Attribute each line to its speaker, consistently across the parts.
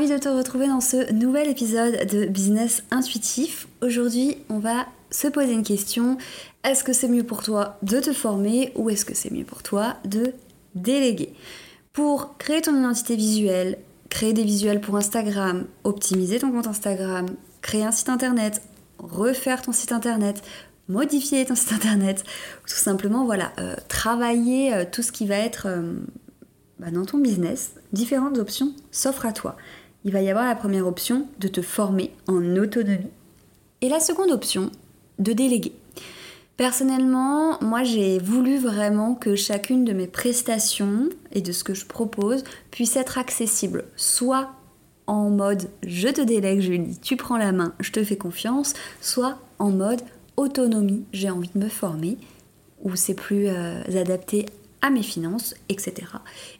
Speaker 1: De te retrouver dans ce nouvel épisode de Business Intuitif. Aujourd'hui, on va se poser une question. Est-ce que c'est mieux pour toi de te former ou est-ce que c'est mieux pour toi de déléguer? Pour créer ton identité visuelle, créer des visuels pour Instagram, optimiser ton compte Instagram, créer un site internet, refaire ton site internet, modifier ton site internet, tout simplement voilà, euh, travailler euh, tout ce qui va être euh, bah, dans ton business, différentes options s'offrent à toi. Il va y avoir la première option de te former en autonomie. Et la seconde option, de déléguer. Personnellement, moi j'ai voulu vraiment que chacune de mes prestations et de ce que je propose puisse être accessible, soit en mode je te délègue Julie, tu prends la main, je te fais confiance, soit en mode autonomie, j'ai envie de me former, ou c'est plus euh, adapté à mes finances, etc.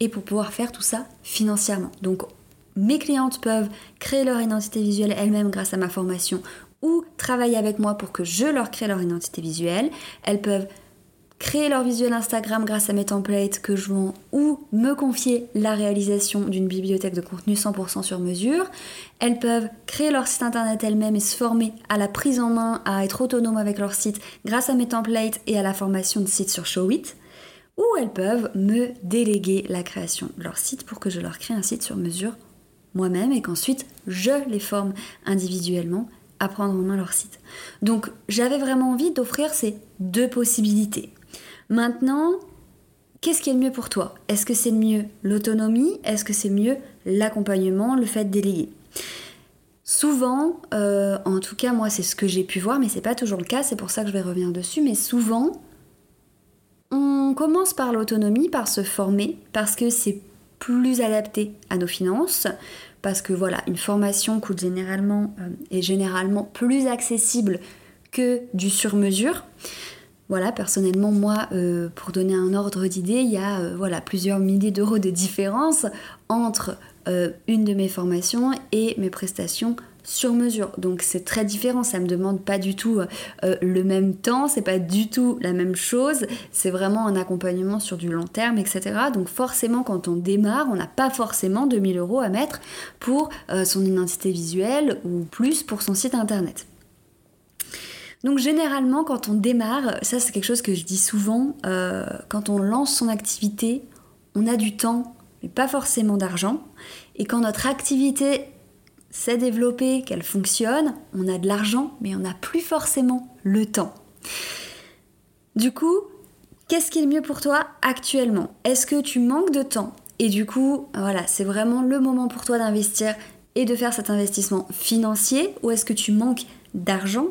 Speaker 1: Et pour pouvoir faire tout ça financièrement. Donc mes clientes peuvent créer leur identité visuelle elles-mêmes grâce à ma formation ou travailler avec moi pour que je leur crée leur identité visuelle. Elles peuvent créer leur visuel Instagram grâce à mes templates que je vends ou me confier la réalisation d'une bibliothèque de contenu 100% sur mesure. Elles peuvent créer leur site internet elles-mêmes et se former à la prise en main, à être autonome avec leur site grâce à mes templates et à la formation de site sur Showit. Ou elles peuvent me déléguer la création de leur site pour que je leur crée un site sur mesure moi-même et qu'ensuite je les forme individuellement à prendre en main leur site. Donc j'avais vraiment envie d'offrir ces deux possibilités. Maintenant, qu'est-ce qui est le mieux pour toi? Est-ce que c'est mieux l'autonomie? Est-ce que c'est mieux l'accompagnement, le fait déléguer Souvent, euh, en tout cas moi c'est ce que j'ai pu voir, mais c'est pas toujours le cas, c'est pour ça que je vais revenir dessus, mais souvent on commence par l'autonomie, par se former, parce que c'est plus adapté à nos finances, parce que voilà, une formation coûte généralement euh, est généralement plus accessible que du sur-mesure. Voilà, personnellement, moi, euh, pour donner un ordre d'idée, il y a euh, voilà, plusieurs milliers d'euros de différence entre une de mes formations et mes prestations sur mesure. Donc c'est très différent, ça me demande pas du tout euh, euh, le même temps, c'est pas du tout la même chose, c'est vraiment un accompagnement sur du long terme, etc. Donc forcément quand on démarre, on n'a pas forcément 2000 euros à mettre pour euh, son identité visuelle ou plus pour son site internet. Donc généralement quand on démarre, ça c'est quelque chose que je dis souvent, quand on lance son activité, on a du temps, mais pas forcément d'argent. Et quand notre activité s'est développée, qu'elle fonctionne, on a de l'argent, mais on n'a plus forcément le temps. Du coup, qu'est-ce qui est le mieux pour toi actuellement? Est-ce que tu manques de temps? Et du coup, voilà, c'est vraiment le moment pour toi d'investir et de faire cet investissement financier Ou est-ce que tu manques d'argent?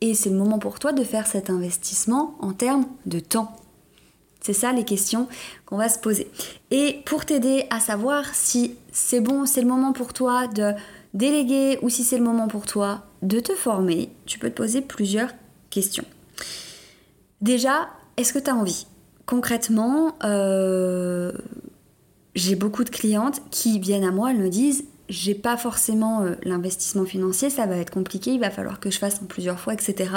Speaker 1: Et c'est le moment pour toi de faire cet investissement en termes de temps c'est ça les questions qu'on va se poser. Et pour t'aider à savoir si c'est bon, c'est le moment pour toi de déléguer ou si c'est le moment pour toi de te former, tu peux te poser plusieurs questions. Déjà, est-ce que tu as envie? Concrètement, euh, j'ai beaucoup de clientes qui viennent à moi, elles me disent j'ai pas forcément euh, l'investissement financier, ça va être compliqué, il va falloir que je fasse en plusieurs fois, etc.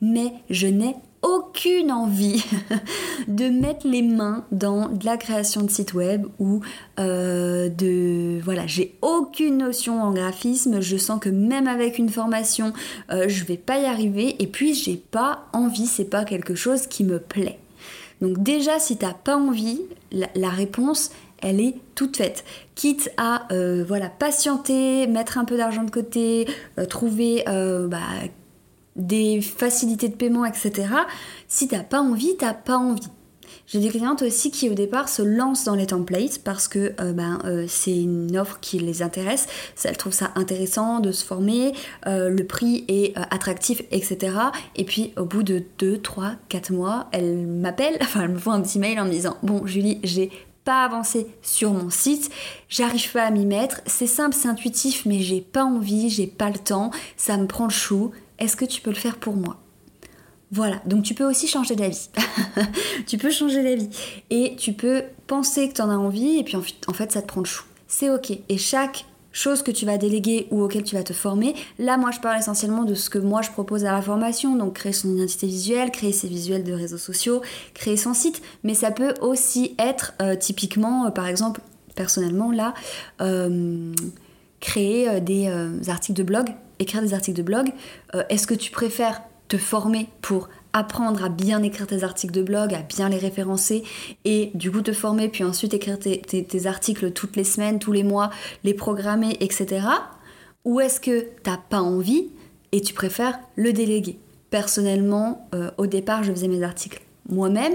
Speaker 1: Mais je n'ai aucune envie de mettre les mains dans de la création de site web ou euh, de voilà j'ai aucune notion en graphisme je sens que même avec une formation euh, je vais pas y arriver et puis j'ai pas envie c'est pas quelque chose qui me plaît donc déjà si t'as pas envie la, réponse elle est toute faite. Quitte à euh, voilà patienter, mettre un peu d'argent de côté, trouver bah, des facilités de paiement, etc. Si t'as pas envie, t'as pas envie. J'ai des clientes aussi qui au départ se lancent dans les templates parce que euh, ben, euh, c'est une offre qui les intéresse, elles trouvent ça intéressant de se former, euh, le prix est attractif, etc. Et puis au bout de 2, 3, 4 mois, elles m'appellent, enfin elles me font un petit mail en me disant Bon Julie, j'ai pas avancé sur mon site, j'arrive pas à m'y mettre, c'est simple, c'est intuitif, mais j'ai pas envie, j'ai pas le temps, ça me prend le chou, est-ce que tu peux le faire pour moi? Voilà, donc tu peux aussi changer d'avis. tu peux changer d'avis. Et tu peux penser que tu en as envie et puis en fait ça te prend le chou. C'est ok. Et chaque chose que tu vas déléguer ou auquel tu vas te former, là moi je parle essentiellement de ce que moi je propose à la formation, donc créer son identité visuelle, créer ses visuels de réseaux sociaux, créer son site, mais ça peut aussi être euh, typiquement, euh, par exemple, personnellement là, euh, créer des articles de blog, écrire des articles de blog. Est-ce que tu préfères te former pour apprendre à bien écrire tes articles de blog, à bien les référencer et du coup te former, puis ensuite écrire tes, articles toutes les semaines, tous les mois, les programmer, etc. Ou est-ce que t'as pas envie et tu préfères le déléguer? Personnellement, euh, au départ, je faisais mes articles moi-même,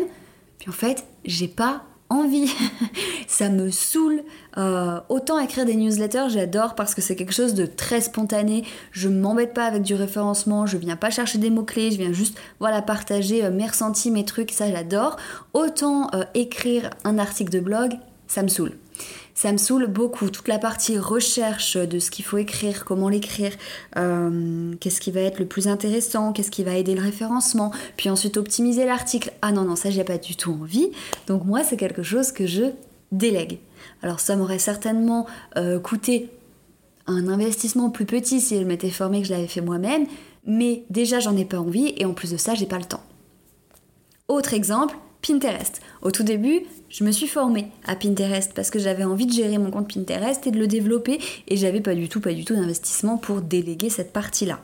Speaker 1: puis en fait, j'ai pas envie. ça me saoule. Euh, autant écrire des newsletters, j'adore parce que c'est quelque chose de très spontané. Je m'embête pas avec du référencement, je viens pas chercher des mots-clés, je viens juste voilà, partager euh, mes ressentis, mes trucs, ça j'adore. Autant euh, écrire un article de blog, ça me saoule ça me saoule beaucoup. Toute la partie recherche de ce qu'il faut écrire, comment l'écrire, euh, qu'est-ce qui va être le plus intéressant, qu'est-ce qui va aider le référencement, puis ensuite optimiser l'article. Ah non, non, ça j'ai pas du tout envie. Donc moi, c'est quelque chose que je délègue. Alors ça m'aurait certainement euh, coûté un investissement plus petit si je m'étais formée que je l'avais fait moi-même, mais déjà j'en ai pas envie et en plus de ça, j'ai pas le temps. Autre exemple, Pinterest. Au tout début, je me suis formée à Pinterest parce que j'avais envie de gérer mon compte Pinterest et de le développer et j'avais pas du tout, pas du tout d'investissement pour déléguer cette partie-là.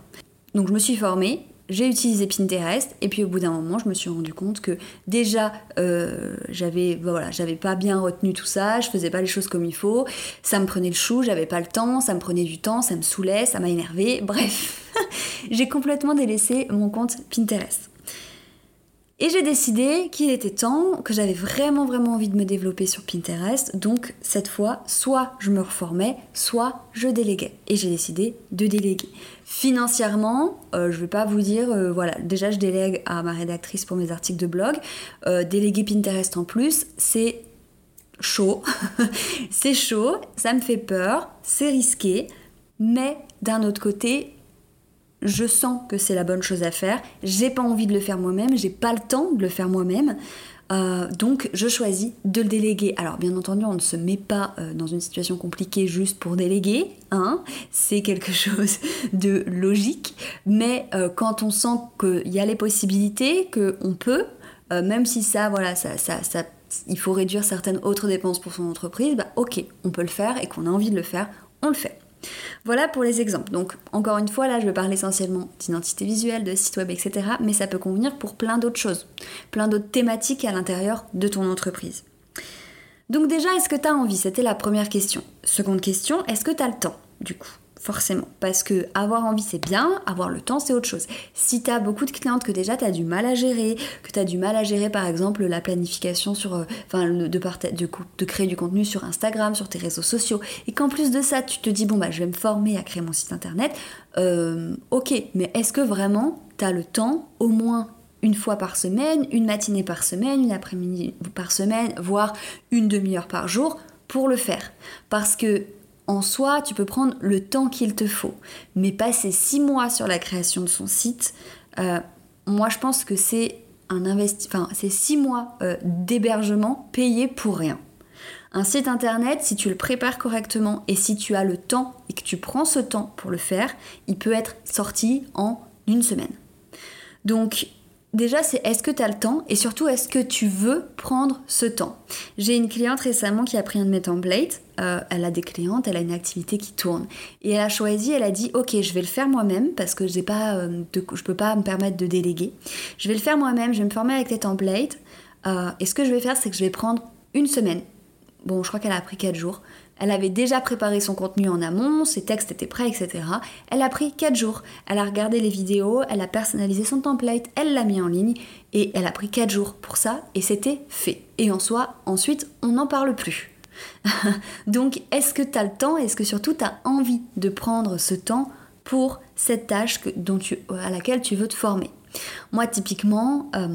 Speaker 1: Donc je me suis formée, j'ai utilisé Pinterest et puis au bout d'un moment je me suis rendu compte que déjà euh, j'avais voilà j'avais pas bien retenu tout ça je faisais pas les choses comme il faut ça me prenait le chou j'avais pas le temps ça me prenait du temps ça me saoulait ça m'a énervé bref j'ai complètement délaissé mon compte Pinterest et j'ai décidé qu'il était temps, que j'avais vraiment vraiment envie de me développer sur Pinterest. Donc cette fois, soit je me reformais, soit je déléguais. Et j'ai décidé de déléguer. Financièrement, euh, je vais pas vous dire, euh, voilà, déjà je délègue à ma rédactrice pour mes articles de blog. Euh, déléguer Pinterest en plus, c'est chaud. c'est chaud, ça me fait peur, c'est risqué. Mais d'un autre côté, je sens que c'est la bonne chose à faire, j'ai pas envie de le faire moi-même, j'ai pas le temps de le faire moi-même. Euh, donc je choisis de le déléguer. Alors bien entendu, on ne se met pas euh, dans une situation compliquée juste pour déléguer, hein. c'est quelque chose de logique, mais euh, quand on sent qu'il y a les possibilités, qu'on peut, même si ça, voilà, ça, ça, ça, il faut réduire certaines autres dépenses pour son entreprise, bah ok, on peut le faire et qu'on a envie de le faire, on le fait. Voilà pour les exemples. Donc encore une fois, là je vais parler essentiellement d'identité visuelle, de site web, etc. Mais ça peut convenir pour plein d'autres choses, plein d'autres thématiques à l'intérieur de ton entreprise. Donc déjà, est-ce que tu as envie? C'était la première question. Seconde question, est-ce que tu as le temps du coup? Forcément. Parce que avoir envie c'est bien, avoir le temps c'est autre chose. Si tu as beaucoup de clientes que déjà tu as du mal à gérer, que tu as du mal à gérer par exemple la planification sur, euh, enfin de, créer du contenu sur Instagram, sur tes réseaux sociaux, et qu'en plus de ça tu te dis bon bah je vais me former à créer mon site internet, euh, ok, mais est-ce que vraiment tu as le temps au moins une fois par semaine, une matinée par semaine, une après-midi par semaine, voire une demi-heure par jour pour le faire? Parce que en soi, tu peux prendre le temps qu'il te faut. Mais passer six mois sur la création de son site, euh, moi je pense que c'est un enfin, c'est six mois euh, d'hébergement payé pour rien. Un site internet, si tu le prépares correctement et si tu as le temps et que tu prends ce temps pour le faire, il peut être sorti en une semaine. Donc Déjà, c'est est-ce que tu as le temps et surtout est-ce que tu veux prendre ce temps? J'ai une cliente récemment qui a pris un de mes templates. Euh, elle a des clientes, elle a une activité qui tourne. Et elle a choisi, elle a dit Ok, je vais le faire moi-même parce que pas, euh, je peux pas me permettre de déléguer. Je vais le faire moi-même, je vais me former avec les templates. Euh, et ce que je vais faire, c'est que je vais prendre une semaine bon, je crois qu'elle a pris 4 jours. Elle avait déjà préparé son contenu en amont, ses textes étaient prêts, etc. Elle a pris 4 jours. Elle a regardé les vidéos, elle a personnalisé son template, elle l'a mis en ligne et elle a pris 4 jours pour ça et c'était fait. Et en soi, ensuite, on n'en parle plus. Donc, est-ce que tu as le temps Est-ce que surtout tu as envie de prendre ce temps pour cette tâche dont tu, à laquelle tu veux te former? Moi, typiquement, euh,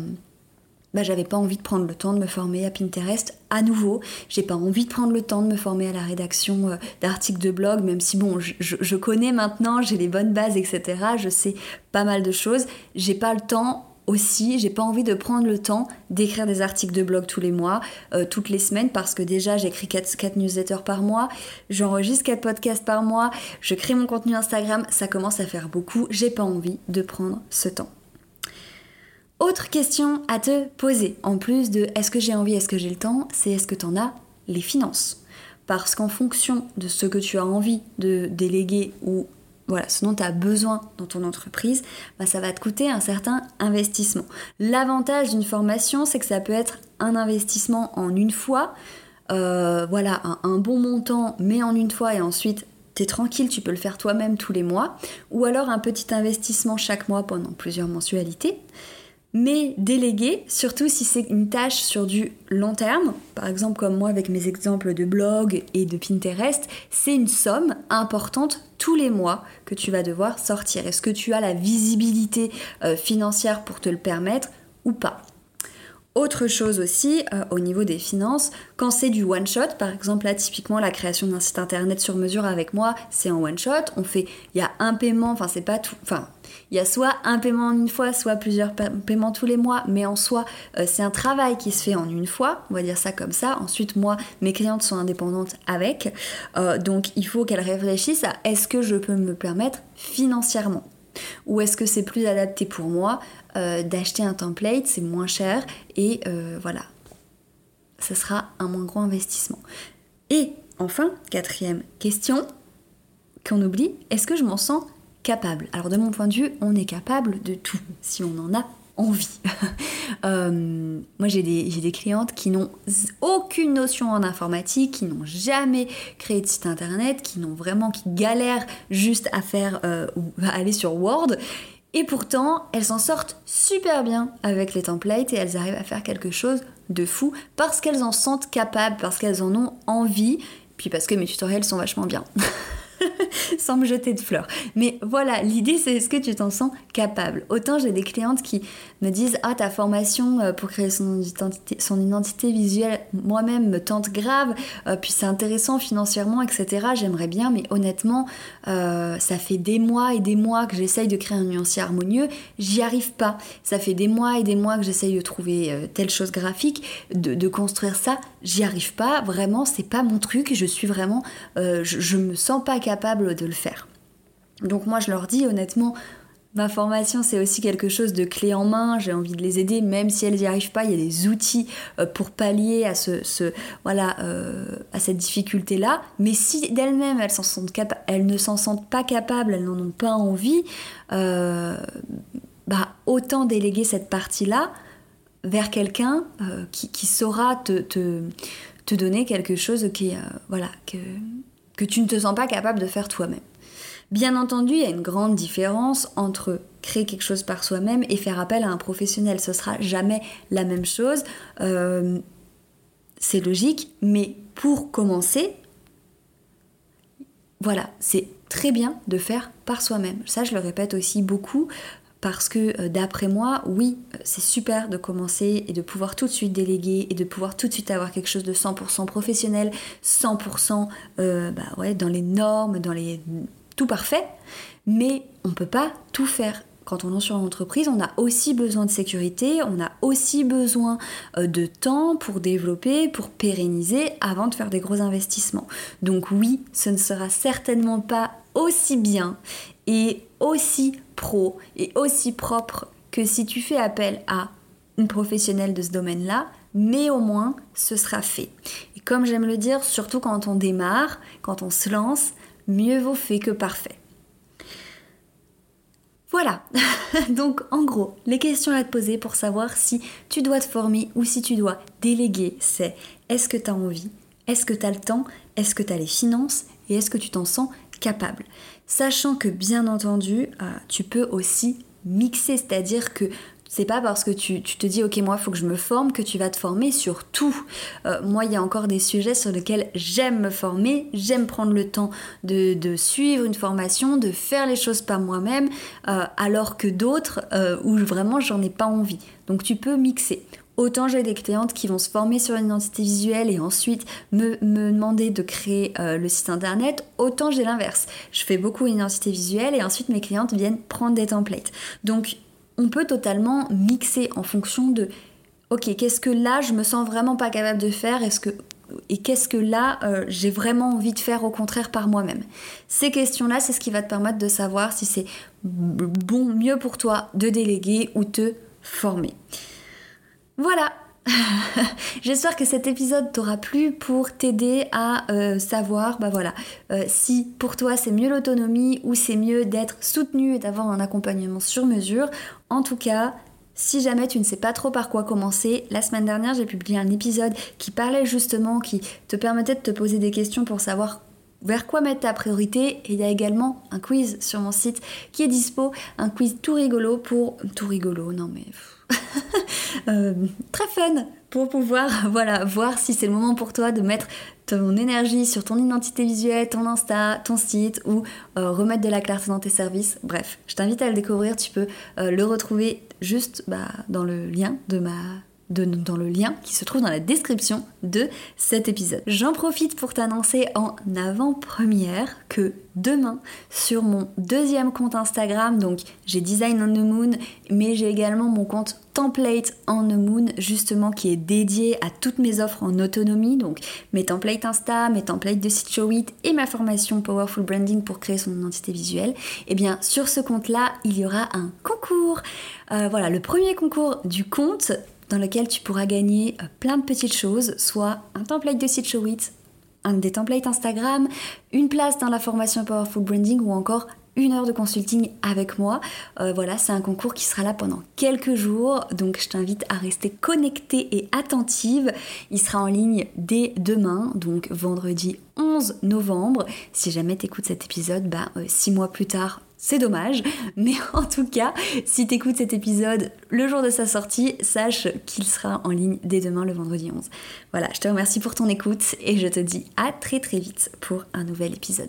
Speaker 1: bah, j'avais pas envie de prendre le temps de me former à Pinterest à nouveau. J'ai pas envie de prendre le temps de me former à la rédaction euh, d'articles de blog, même si bon, je, connais maintenant, j'ai les bonnes bases, etc. Je sais pas mal de choses. J'ai pas le temps aussi, j'ai pas envie de prendre le temps d'écrire des articles de blog tous les mois, euh, toutes les semaines, parce que déjà j'écris 4, 4 newsletters par mois, j'enregistre 4 podcasts par mois, je crée mon contenu Instagram, ça commence à faire beaucoup, j'ai pas envie de prendre ce temps. Autre question à te poser, en plus de est-ce que j'ai envie, est-ce que j'ai le temps, c'est est-ce que tu en as les finances? Parce qu'en fonction de ce que tu as envie de déléguer ou voilà, ce dont tu as besoin dans ton entreprise, bah, ça va te coûter un certain investissement. L'avantage d'une formation, c'est que ça peut être un investissement en une fois, euh, voilà, un, un, bon montant, mais en une fois, et ensuite tu es tranquille, tu peux le faire toi-même tous les mois, ou alors un petit investissement chaque mois pendant plusieurs mensualités. Mais déléguer, surtout si c'est une tâche sur du long terme, par exemple comme moi avec mes exemples de blog et de Pinterest, c'est une somme importante tous les mois que tu vas devoir sortir. Est-ce que tu as la visibilité euh, financière pour te le permettre ou pas? Autre chose aussi, euh, au niveau des finances, quand c'est du one shot, par exemple là typiquement la création d'un site internet sur mesure avec moi, c'est en one shot, on fait, il y a un paiement, enfin c'est pas tout, enfin il y a soit un paiement en une fois, soit plusieurs paiements tous les mois, mais en soi, euh, c'est un travail qui se fait en une fois, on va dire ça comme ça. Ensuite, moi, mes clientes sont indépendantes avec, euh, donc il faut qu'elles réfléchissent à est-ce que je peux me permettre financièrement? Ou est-ce que c'est plus adapté pour moi euh, d'acheter un template, c'est moins cher et euh, voilà, ce sera un moins gros investissement. Et enfin, quatrième question qu'on oublie, est-ce que je m'en sens capable? Alors de mon point de vue, on est capable de tout si on en a envie. Euh, moi j'ai des, des, clientes qui n'ont aucune notion en informatique, qui n'ont jamais créé de site internet, qui n'ont vraiment, qui galèrent juste à faire à aller sur Word et pourtant, elles s'en sortent super bien avec les templates et elles arrivent à faire quelque chose de fou parce qu'elles en sentent capables, parce qu'elles en ont envie, puis parce que mes tutoriels sont vachement bien. sans me jeter de fleurs. Mais voilà, l'idée c'est est-ce que tu t'en sens capable? Autant j'ai des clientes qui me disent Ah, ta formation euh, pour créer son identité, son identité visuelle, moi-même me tente grave, euh, puis c'est intéressant financièrement, etc. J'aimerais bien, mais honnêtement, euh, ça fait des mois et des mois que j'essaye de créer un nuancier harmonieux, j'y arrive pas. Ça fait des mois et des mois que j'essaye de trouver telle chose graphique, de, construire ça, j'y arrive pas. Vraiment, c'est pas mon truc. Je suis vraiment, je, je me sens pas capable de le faire. Donc moi je leur dis honnêtement, ma formation c'est aussi quelque chose de clé en main, j'ai envie de les aider, même si elles n'y arrivent pas, il y a des outils euh, pour pallier à, ce, voilà, euh, à cette difficulté-là. Mais si d'elles-mêmes elles, ne s'en sentent pas capables, elles n'en ont pas envie, euh, bah, autant déléguer cette partie-là vers quelqu'un qui, saura te, te, donner quelque chose qui, voilà, que, que tu ne te sens pas capable de faire toi-même. Bien entendu, il y a une grande différence entre créer quelque chose par soi-même et faire appel à un professionnel. Ce sera jamais la même chose. Euh, c'est logique, mais pour commencer, voilà, c'est très bien de faire par soi-même. Ça, je le répète aussi beaucoup parce que euh, d'après moi, oui, c'est super de commencer et de pouvoir tout de suite déléguer et de pouvoir tout de suite avoir quelque chose de 100% professionnel, 100% euh, bah ouais, dans les normes, dans les tout parfait, mais on peut pas tout faire. Quand on lance sur l'entreprise, on a aussi besoin de sécurité, on a aussi besoin euh, de temps pour développer, pour pérenniser avant de faire des gros investissements. Donc oui, ce ne sera certainement pas aussi bien et aussi pro et aussi propre que si tu fais appel à une professionnelle de ce domaine-là, mais au moins ce sera fait. Et comme j'aime le dire, surtout quand on démarre, quand on se lance, mieux vaut fait que parfait. Voilà, donc en gros, les questions à te poser pour savoir si tu dois te former ou si tu dois déléguer, c'est est-ce que tu as envie? Est-ce que tu as le temps? Est-ce que tu as les finances? Et est-ce que tu t'en sens capable Sachant que bien entendu, euh, tu peux aussi mixer, c'est-à-dire que c'est pas parce que tu, te dis ok moi il faut que je me forme que tu vas te former sur tout. Euh, moi il y a encore des sujets sur lesquels j'aime me former, j'aime prendre le temps de, suivre une formation, de faire les choses par moi-même, euh, alors que d'autres où vraiment j'en ai pas envie. Donc tu peux mixer. Autant j'ai des clientes qui vont se former sur une identité visuelle et ensuite me, demander de créer euh, le site internet, autant j'ai l'inverse. Je fais beaucoup une identité visuelle et ensuite mes clientes viennent prendre des templates. Donc on peut totalement mixer en fonction de ok, qu'est-ce que là je me sens vraiment pas capable de faire et qu'est-ce que là euh, j'ai vraiment envie de faire au contraire par moi-même Ces questions-là, c'est ce qui va te permettre de savoir si c'est bon, mieux pour toi de déléguer ou te former. Voilà J'espère que cet épisode t'aura plu pour t'aider à euh, savoir, bah voilà, euh, si pour toi c'est mieux l'autonomie ou c'est mieux d'être soutenu et d'avoir un accompagnement sur mesure. En tout cas, si jamais tu ne sais pas trop par quoi commencer, la semaine dernière j'ai publié un épisode qui parlait justement, qui te permettait de te poser des questions pour savoir vers quoi mettre ta priorité et il y a également un quiz sur mon site qui est dispo, un quiz tout rigolo pour... tout rigolo, non mais... Euh, très fun pour pouvoir voilà, voir si c'est le moment pour toi de mettre ton énergie sur ton identité visuelle, ton Insta, ton site ou euh, remettre de la clarté dans tes services. Bref, je t'invite à le découvrir, tu peux euh, le retrouver juste bah, dans le lien de ma dans le lien qui se trouve dans la description de cet épisode. J'en profite pour t'annoncer en avant-première que demain, sur mon deuxième compte Instagram, donc j'ai Design on the Moon, mais j'ai également mon compte Template on the Moon, justement qui est dédié à toutes mes offres en autonomie, donc mes templates Insta, mes templates de site Show It et ma formation Powerful Branding pour créer son identité visuelle. Et eh bien sur ce compte-là, il y aura un concours. Euh, voilà, le premier concours du compte dans lequel tu pourras gagner euh, plein de petites choses, soit un template de site Showit, un des templates Instagram, une place dans la formation Powerful Branding ou encore une heure de consulting avec moi. Euh, voilà, c'est un concours qui sera là pendant quelques jours, donc je t'invite à rester connectée et attentive. Il sera en ligne dès demain, donc vendredi 11 novembre. Si jamais tu écoutes cet épisode, bah, euh, six mois plus tard, c'est dommage, mais en tout cas, si t'écoutes cet épisode le jour de sa sortie, sache qu'il sera en ligne dès demain le vendredi 11. Voilà, je te remercie pour ton écoute et je te dis à très très vite pour un nouvel épisode.